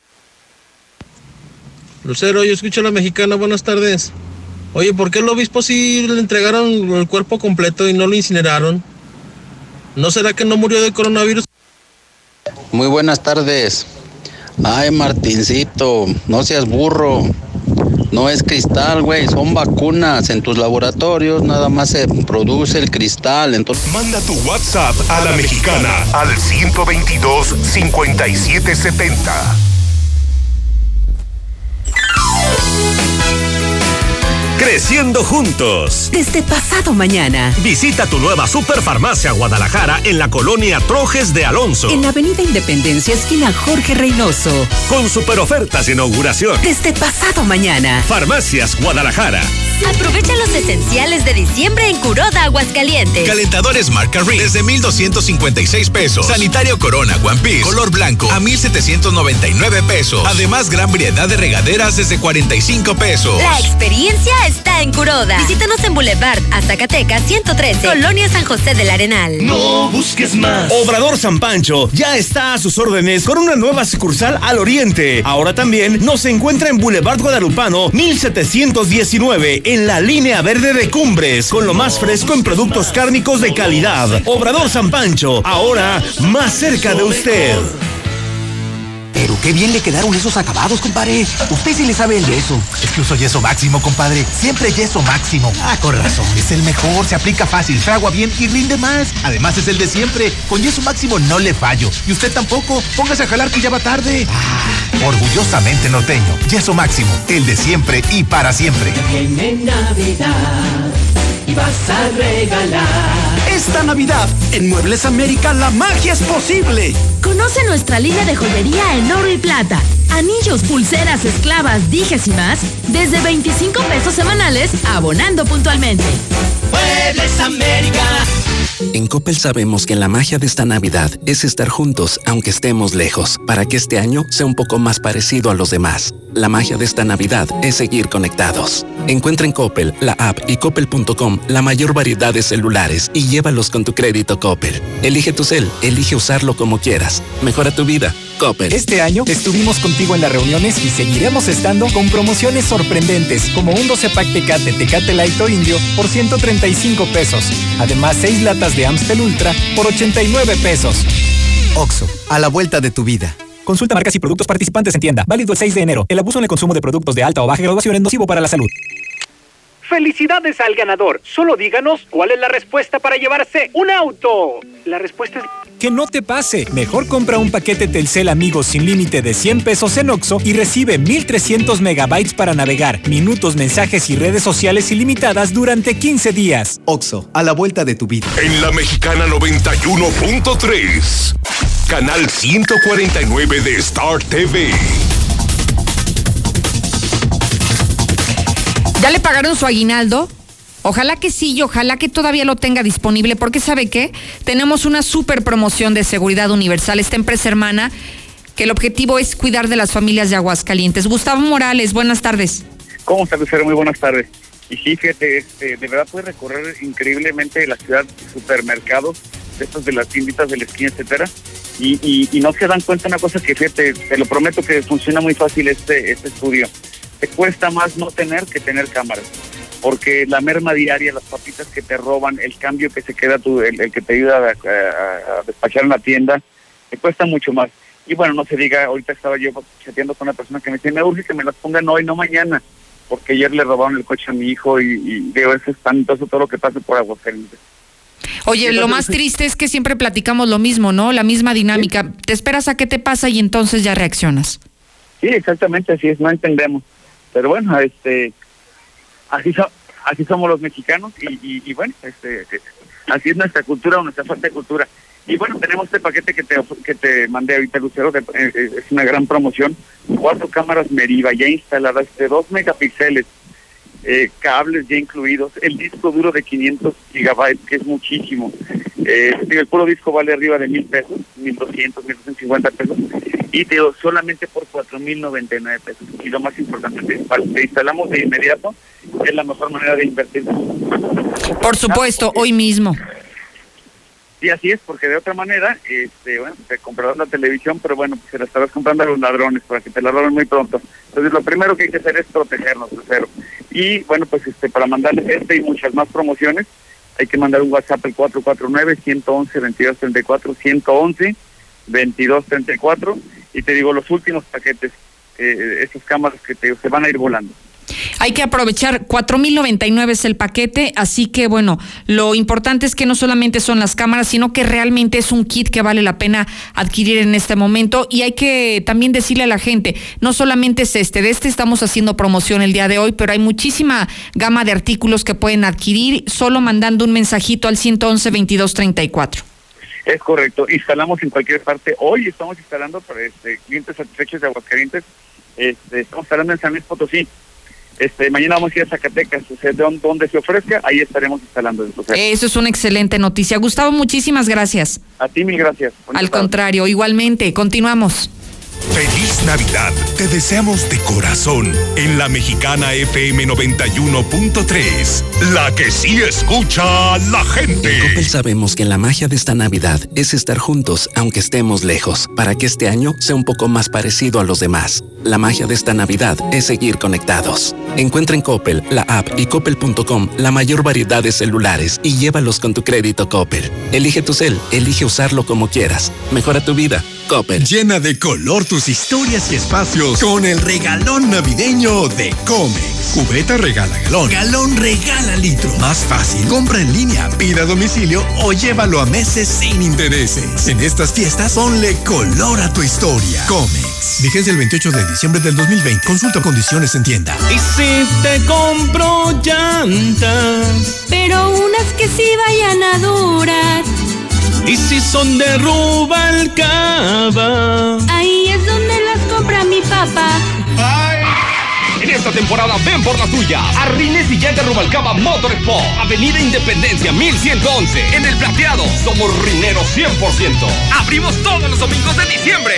Lucero, yo escucho a la mexicana, buenas tardes. Oye, ¿por qué el obispo sí le entregaron el cuerpo completo y no lo incineraron? ¿No será que no murió de coronavirus? Muy buenas tardes. Ay, Martincito, no seas burro. No es cristal, güey, son vacunas. En tus laboratorios nada más se produce el cristal. Manda tu WhatsApp a la mexicana al 122 5770. Creciendo juntos. Desde pasado mañana. Visita tu nueva Superfarmacia Guadalajara en la colonia Trojes de Alonso. En la Avenida Independencia, esquina Jorge Reynoso. Con super ofertas de inauguración. Desde pasado mañana. Farmacias Guadalajara. Aprovecha los esenciales de diciembre en Curoda, Aguascalientes. Calentadores marca Ring desde 1,256 pesos. Sanitario Corona One Piece color blanco a 1,799 pesos. Además, gran variedad de regaderas desde 45 pesos. La experiencia está en Curoda. Visítanos en Boulevard Zacatecas 113, Colonia San José del Arenal. No busques más. Obrador San Pancho ya está a sus órdenes con una nueva sucursal al oriente. Ahora también nos encuentra en Boulevard Guadalupano 1719 en la línea verde de Cumbres, con lo más fresco en productos cárnicos de calidad. Obrador San Pancho, ahora más cerca de usted. Pero qué bien le quedaron esos acabados, compadre. Usted sí le sabe el yeso. Es que uso yeso máximo, compadre. Siempre yeso máximo. Ah, con razón. Es el mejor, se aplica fácil, fragua bien y rinde más. Además es el de siempre. Con yeso máximo no le fallo. Y usted tampoco. Póngase a jalar que ya va tarde. Ah, orgullosamente norteño. Yeso máximo, el de siempre y para siempre. Viene Navidad y vas a regalar. Esta Navidad, en Muebles América, la magia es posible. Conoce nuestra línea de joyería en oro y plata. Anillos, pulseras, esclavas, dijes y más, desde 25 pesos semanales, abonando puntualmente. Muebles América. En Coppel sabemos que la magia de esta Navidad es estar juntos aunque estemos lejos, para que este año sea un poco más parecido a los demás. La magia de esta Navidad es seguir conectados. Encuentra en Coppel, la app y coppel.com la mayor variedad de celulares y llévalos con tu crédito Coppel. Elige tu cel, elige usarlo como quieras. Mejora tu vida. Coppel. Este año estuvimos contigo en las reuniones y seguiremos estando con promociones sorprendentes, como un 12 pack Tecate Tecate Light o Indio por 135 pesos. Además, 6 latas de Amstel Ultra por 89 pesos. Oxo, a la vuelta de tu vida. Consulta marcas y productos participantes en tienda. Válido el 6 de enero. El abuso en el consumo de productos de alta o baja graduación es nocivo para la salud. ¡Felicidades al ganador! Solo díganos cuál es la respuesta para llevarse un auto. La respuesta es... Que no te pase. Mejor compra un paquete Telcel Amigos sin límite de 100 pesos en Oxo y recibe 1300 megabytes para navegar, minutos, mensajes y redes sociales ilimitadas durante 15 días. Oxo, a la vuelta de tu vida. En la Mexicana 91.3, canal 149 de Star TV. ¿Ya le pagaron su aguinaldo? Ojalá que sí y ojalá que todavía lo tenga disponible, porque ¿sabe qué? Tenemos una super promoción de seguridad universal, esta empresa hermana, que el objetivo es cuidar de las familias de Aguascalientes. Gustavo Morales, buenas tardes. ¿Cómo está, Lucero? Muy buenas tardes. Y sí, fíjate, este, de verdad puede recorrer increíblemente la ciudad, supermercados, estos de las tienditas de la esquina, etcétera, y, y, y no se dan cuenta una cosa que, fíjate, te lo prometo que funciona muy fácil este, este estudio. Te cuesta más no tener que tener cámaras porque la merma diaria, las papitas que te roban, el cambio que se queda tú, el, el que te ayuda a, a- a despachar en la tienda, te cuesta mucho más. Y bueno, no se diga, ahorita estaba yo chateando con una persona que me dice, me urge que me las pongan hoy, no mañana, porque ayer le robaron el coche a mi hijo y, y digo, es espantoso todo lo que pasa por Aguascalientes. Oye, lo más triste es que siempre platicamos lo mismo, ¿no? La misma dinámica. Te esperas a qué te pasa y entonces ya reaccionas. Sí, exactamente, así es, no entendemos. Pero bueno, este, así, so- así somos los mexicanos y, y, y bueno, este, así es nuestra cultura o nuestra falta de cultura. Y bueno, tenemos este paquete que te, que te mandé ahorita, Lucero, de- eh, es una gran promoción. Cuatro cámaras Meriva ya instaladas de dos megapíxeles, eh, cables ya incluidos, el disco duro de 500 gigabytes, que es muchísimo. Eh, el puro disco vale arriba de mil pesos, mil doscientos, mil doscientos cincuenta pesos, y te solamente por cuatro mil noventa y nueve pesos. Y lo más importante, te, te instalamos de inmediato, es la mejor manera de invertir. Por supuesto, hoy mismo. Sí, así es, porque de otra manera, este, bueno, te comprarás la televisión, pero bueno, pues se la estarás comprando a los ladrones para que te la roben muy pronto. Entonces, lo primero que hay que hacer es protegernos, Lucero. Y bueno, pues este, para mandarles este y muchas más promociones, hay que mandar un WhatsApp al 449-111-2234, 111-2234, y te digo, los últimos paquetes, eh, esas cámaras que te, se van a ir volando. Hay que aprovechar, 4.099 es el paquete, así que bueno, lo importante es que no solamente son las cámaras, sino que realmente es un kit que vale la pena adquirir en este momento y hay que también decirle a la gente, no solamente es este, de este estamos haciendo promoción el día de hoy, pero hay muchísima gama de artículos que pueden adquirir solo mandando un mensajito al 111 2234. Es correcto, instalamos en cualquier parte. Hoy estamos instalando para este, clientes satisfechos de Aguascalientes, este, estamos instalando en San Luis Potosí. Este, mañana vamos a ir a Zacatecas, o sea, de donde, se ofrezca, ahí estaremos instalando. O sea, Eso es una excelente noticia. Gustavo, muchísimas gracias. a ti mil gracias. Al contrario, igualmente, continuamos. Feliz Navidad. Te deseamos de corazón en la mexicana FM 91.3. La que sí escucha a la gente. En Coppel sabemos que la magia de esta Navidad es estar juntos aunque estemos lejos, para que este año sea un poco más parecido a los demás. La magia de esta Navidad es seguir conectados. Encuentra en Coppel, la app y coppel.com la mayor variedad de celulares y llévalos con tu crédito Coppel. Elige tu cel, elige usarlo como quieras. Mejora tu vida. Coppel. Llena de color tus historias y espacios con el regalón navideño de Comex. Cubeta regala galón. Galón regala litro. Más fácil. Compra en línea, pida a domicilio o llévalo a meses sin intereses. En estas fiestas, ponle color a tu historia. Comex. Vigencia el 28 de diciembre del 2020. Consulta condiciones en tienda. Y si te compro llantas, pero unas que sí vayan a durar. y si son de Rubalcaba. Ahí compra mi papá. En esta temporada ven por la tuya. A Rines y Llanta Rubalcaba Motorsport. Avenida Independencia 1111. En el plateado somos rineros 100%. Abrimos todos los domingos de diciembre.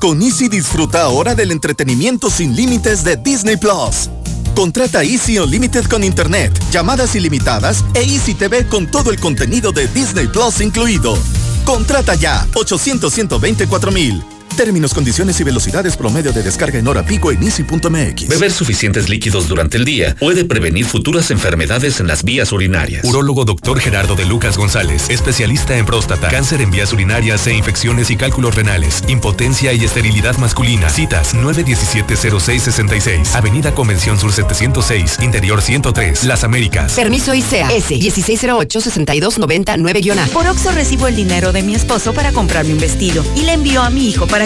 Con Easy disfruta ahora del entretenimiento sin límites de Disney Plus. Contrata Easy Unlimited con Internet, llamadas ilimitadas e Easy TV con todo el contenido de Disney Plus incluido. Contrata ya 800 124 mil. Términos, condiciones y velocidades promedio de descarga en hora pico en easy.mx. Beber suficientes líquidos durante el día puede prevenir futuras enfermedades en las vías urinarias. Urólogo Dr. Gerardo de Lucas González, especialista en próstata, cáncer en vías urinarias e infecciones y cálculos renales, impotencia y esterilidad masculina. Citas 917-0666, Avenida Convención Sur 706, Interior 103, Las Américas. Permiso ICEA S 1608-6299-A. Por Oxo recibo el dinero de mi esposo para comprarme un vestido y le envío a mi hijo para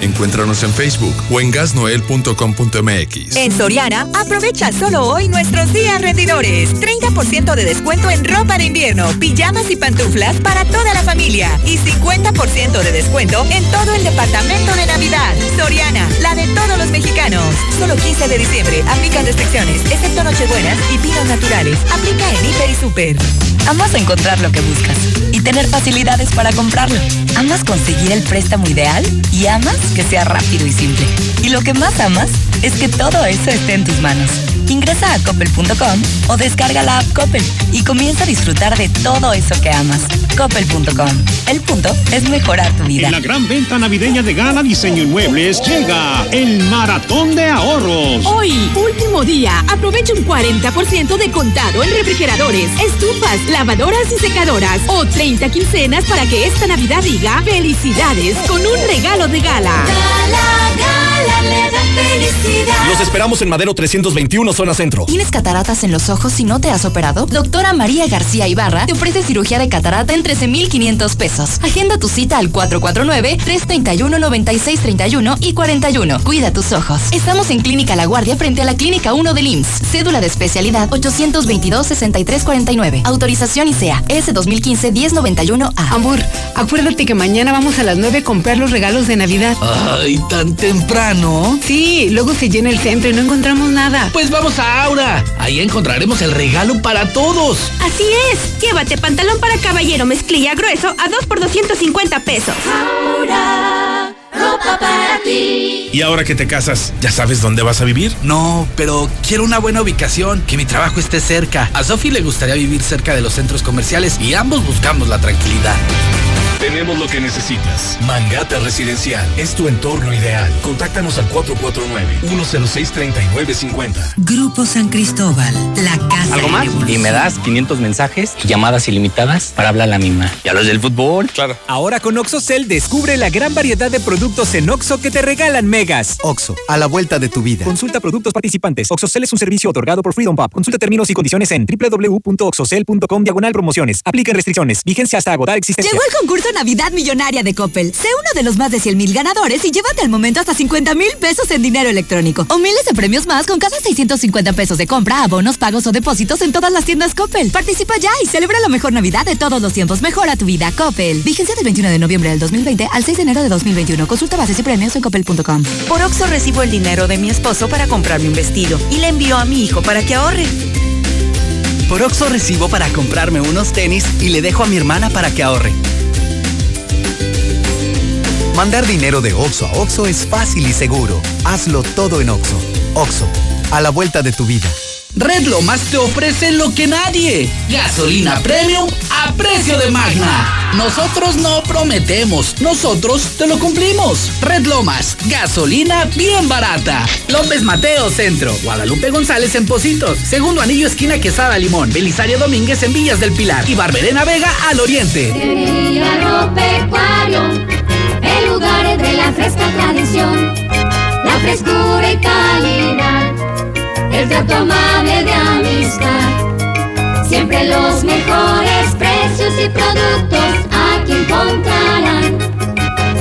Encuéntranos en Facebook o en gasnoel.com.mx. En Soriana, aprovecha solo hoy nuestros días rendidores. 30% de descuento en ropa de invierno, pijamas y pantuflas para toda la familia. Y 50% de descuento en todo el departamento de Navidad. Soriana, la de todos los mexicanos. Solo 15 de diciembre. Aplican restricciones, excepto Nochebuenas y pinos naturales. Aplica en Hiper y Super. Amas encontrar lo que buscas y tener facilidades para comprarlo. Amas conseguir el préstamo ideal y amas que sea rápido y simple. Y lo que más amas es que todo eso esté en tus manos. Ingresa a coppel.com o descarga la app Coppel y comienza a disfrutar de todo eso que amas. Coppel.com. El punto es mejorar tu vida. En la gran venta navideña de Gala Diseño Inmuebles llega el Maratón de Ahorros. Hoy, último día, aprovecha un 40% de contado en refrigeradores, estufas, lavadoras y secadoras o 30 quincenas para que esta Navidad diga felicidades con un regalo de gala. Los esperamos en Madero 321, zona centro. ¿Tienes cataratas en los ojos y no te has operado? Doctora María García Ibarra te ofrece cirugía de catarata en 13,500 pesos. Agenda tu cita al 449-331-9631 y 41. Cuida tus ojos. Estamos en Clínica La Guardia frente a la Clínica 1 del IMSS. Cédula de especialidad 822-6349. Autorización ICEA S2015-1091A. Amor, acuérdate que mañana vamos a las 9 a comprar los regalos de Navidad. Ay, tan temprano. Sí, luego se llena el centro y no encontramos nada. Pues vamos a Aura. Ahí encontraremos el regalo para todos. Así es. Llévate pantalón para caballero mezclilla grueso a 2 por 250 pesos. Aura, ropa para ti. ¿Y ahora que te casas, ya sabes dónde vas a vivir? No, pero quiero una buena ubicación, que mi trabajo esté cerca. A Sofi le gustaría vivir cerca de los centros comerciales y ambos buscamos la tranquilidad. Tenemos lo que necesitas. Mangata Residencial es tu entorno ideal. Contáctanos al 449-106-3950. Grupo San Cristóbal, la casa. ¿Algo más? Y me das 500 mensajes, llamadas ilimitadas para hablar a la misma. ¿Y a los del fútbol? Claro. Ahora con OxoCell descubre la gran variedad de productos en Oxo que te regalan megas. Oxo, a la vuelta de tu vida. Consulta productos participantes. OxoCell es un servicio otorgado por Freedom Pop. Consulta términos y condiciones en www.oxocell.com diagonal promociones. Apliquen restricciones. Vigencia hasta agotar existencia. Llegó el concurso Navidad Millonaria de Coppel. Sé uno de los más de 100 mil ganadores y llévate al momento hasta 50 mil pesos en dinero electrónico. O miles de premios más con cada 650 pesos de compra, abonos, pagos o depósitos en todas las tiendas Coppel. Participa ya y celebra la mejor Navidad de todos los tiempos. Mejora tu vida, Coppel. Vigencia del 21 de noviembre del 2020 al 6 de enero de 2021. Consulta bases y premios en coppel.com. Por Oxo recibo el dinero de mi esposo para comprarme un vestido y le envío a mi hijo para que ahorre. Por Oxo recibo para comprarme unos tenis y le dejo a mi hermana para que ahorre. Mandar dinero de Oxo a Oxo es fácil y seguro. Hazlo todo en Oxo. Oxo, a la vuelta de tu vida. Red Lomas te ofrece lo que nadie. Gasolina premium a precio de magna. Nosotros no prometemos, nosotros te lo cumplimos. Red Lomas, gasolina bien barata. López Mateo Centro, Guadalupe González en Positos, Segundo Anillo esquina Quesada Limón, Belisario Domínguez en Villas del Pilar y Barberena Vega al Oriente. Lugar de la fresca tradición, la frescura y calidad, el trato amable de amistad. Siempre los mejores precios y productos aquí encontrarán.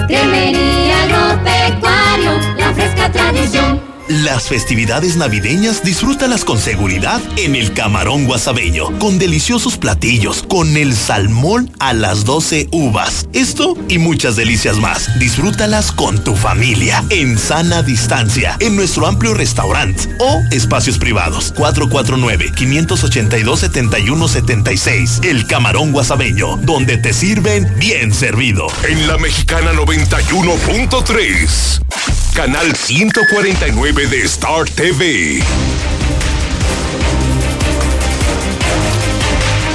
Cremería Agropecuario, la fresca tradición. Las festividades navideñas disfrútalas con seguridad en el Camarón Guasabeño, con deliciosos platillos, con el salmón a las 12 uvas. Esto y muchas delicias más. Disfrútalas con tu familia, en sana distancia, en nuestro amplio restaurante o espacios privados. 449-582-7176. El Camarón Guasabeño, donde te sirven bien servido. En la Mexicana 91.3. Canal 149 de Star TV.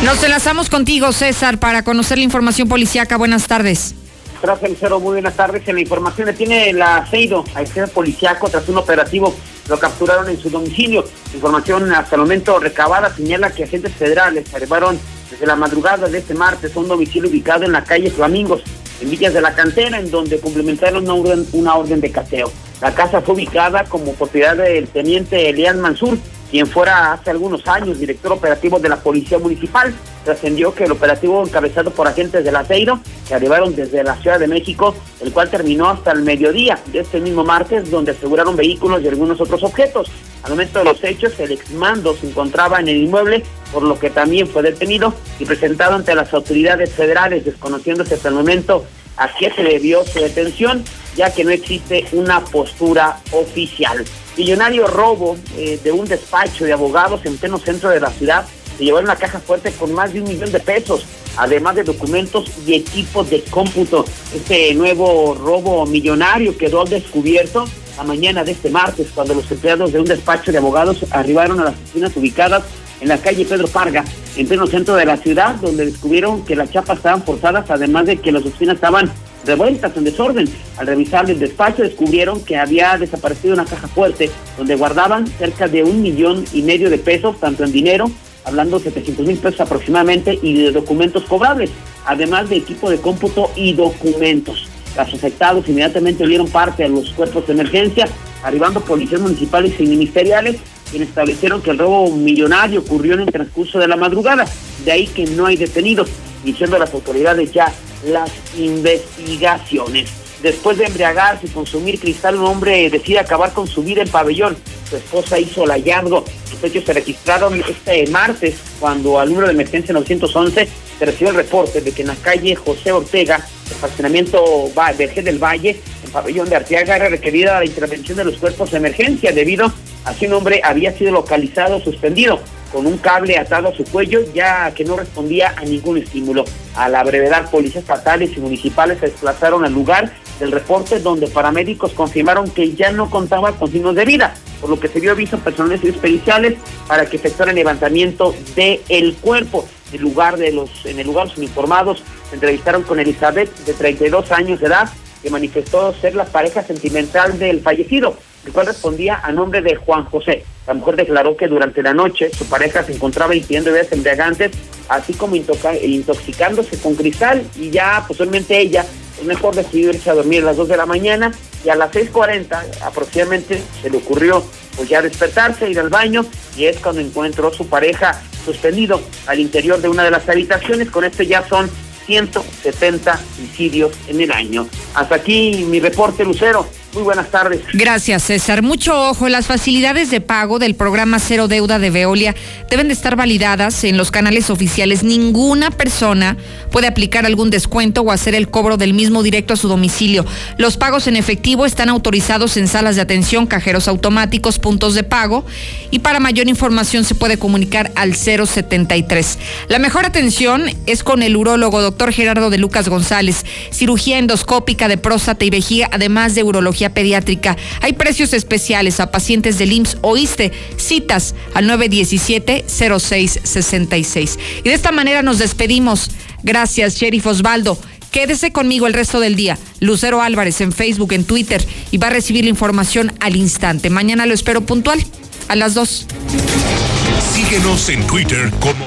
Nos enlazamos contigo, César, para conocer la información policíaca. Buenas tardes. Gracias, Lucero. Muy buenas tardes. En la información le tiene la CEIDO, al ser policiaco, tras un operativo, lo capturaron en su domicilio. Información hasta el momento recabada señala que agentes federales arribaron desde la madrugada de este martes a un domicilio ubicado en la calle Flamingos, en Villas de la Cantera, en donde complementaron una orden, una orden de cateo. La casa fue ubicada como propiedad del teniente Elian Mansur, quien fuera hace algunos años director operativo de la Policía Municipal. Trascendió que el operativo encabezado por agentes del Aceiro, que arribaron desde la Ciudad de México, el cual terminó hasta el mediodía de este mismo martes, donde aseguraron vehículos y algunos otros objetos. Al momento de los hechos, el exmando se encontraba en el inmueble, por lo que también fue detenido y presentado ante las autoridades federales, desconociéndose hasta el momento a qué se debió su detención, ya que no existe una postura oficial. Millonario robo eh, de un despacho de abogados en pleno centro de la ciudad. Se llevó una caja fuerte con más de un millón de pesos, además de documentos y equipos de cómputo. Este nuevo robo millonario quedó descubierto la mañana de este martes, cuando los empleados de un despacho de abogados arribaron a las oficinas ubicadas en la calle Pedro Parga, en pleno centro de la ciudad, donde descubrieron que las chapas estaban forzadas, además de que las oficinas estaban revueltas en desorden. Al revisar el despacho descubrieron que había desaparecido una caja fuerte donde guardaban cerca de un millón y medio de pesos, tanto en dinero, hablando de 700 mil pesos aproximadamente, y de documentos cobrables, además de equipo de cómputo y documentos. Los afectados inmediatamente dieron parte a los cuerpos de emergencia, arribando policías municipales y ministeriales, quienes establecieron que el robo millonario ocurrió en el transcurso de la madrugada. De ahí que no hay detenidos, diciendo las autoridades ya las investigaciones. Después de embriagarse y consumir cristal, un hombre decide acabar con su vida en pabellón. Su esposa hizo el hallazgo. Los hechos se registraron este martes cuando al número de emergencia 911 se recibió el reporte de que en la calle José Ortega, el fraccionamiento Vergé del Valle, pabellón de Arteaga, era requerida la intervención de los cuerpos de emergencia debido a que un hombre había sido localizado suspendido con un cable atado a su cuello, ya que no respondía a ningún estímulo. A la brevedad, policías estatales y municipales se desplazaron al lugar del reporte donde paramédicos confirmaron que ya no contaba con signos de vida, por lo que se dio aviso a personales periciales para que efectuaran levantamiento del el cuerpo. En lugar de los, en el lugar los uniformados se entrevistaron con Elizabeth, de 32 años de edad, que manifestó ser la pareja sentimental del fallecido, el cual respondía a nombre de Juan José. La mujer declaró que durante la noche su pareja se encontraba ingiriendo bebidas embriagantes, así como intoxicándose con cristal, y ya posiblemente ella, es mejor decidió irse a dormir a las 2 de la mañana, y a las 6.40 aproximadamente se le ocurrió pues ya despertarse, ir al baño, y es cuando encontró su pareja suspendido al interior de una de las habitaciones. Con esto ya son 170 suicidios en el año. Hasta aquí mi reporte, Lucero. Muy buenas tardes. Gracias, César. Mucho ojo, las facilidades de pago del programa Cero Deuda de Veolia deben de estar validadas en los canales oficiales. Ninguna persona puede aplicar algún descuento o hacer el cobro del mismo directo a su domicilio. Los pagos en efectivo están autorizados en salas de atención, cajeros automáticos, puntos de pago y para mayor información se puede comunicar al 073. La mejor atención es con el urólogo doctor Gerardo de Lucas González, cirugía endoscópica de próstata y vejiga, además de urología pediátrica. Hay precios especiales a pacientes del IMSS oíste, citas al 917-0666. Y de esta manera nos despedimos. Gracias, Sheriff Osvaldo. Quédese conmigo el resto del día. Lucero Álvarez en Facebook, en Twitter y va a recibir la información al instante. Mañana lo espero puntual a las 2. Síguenos en Twitter como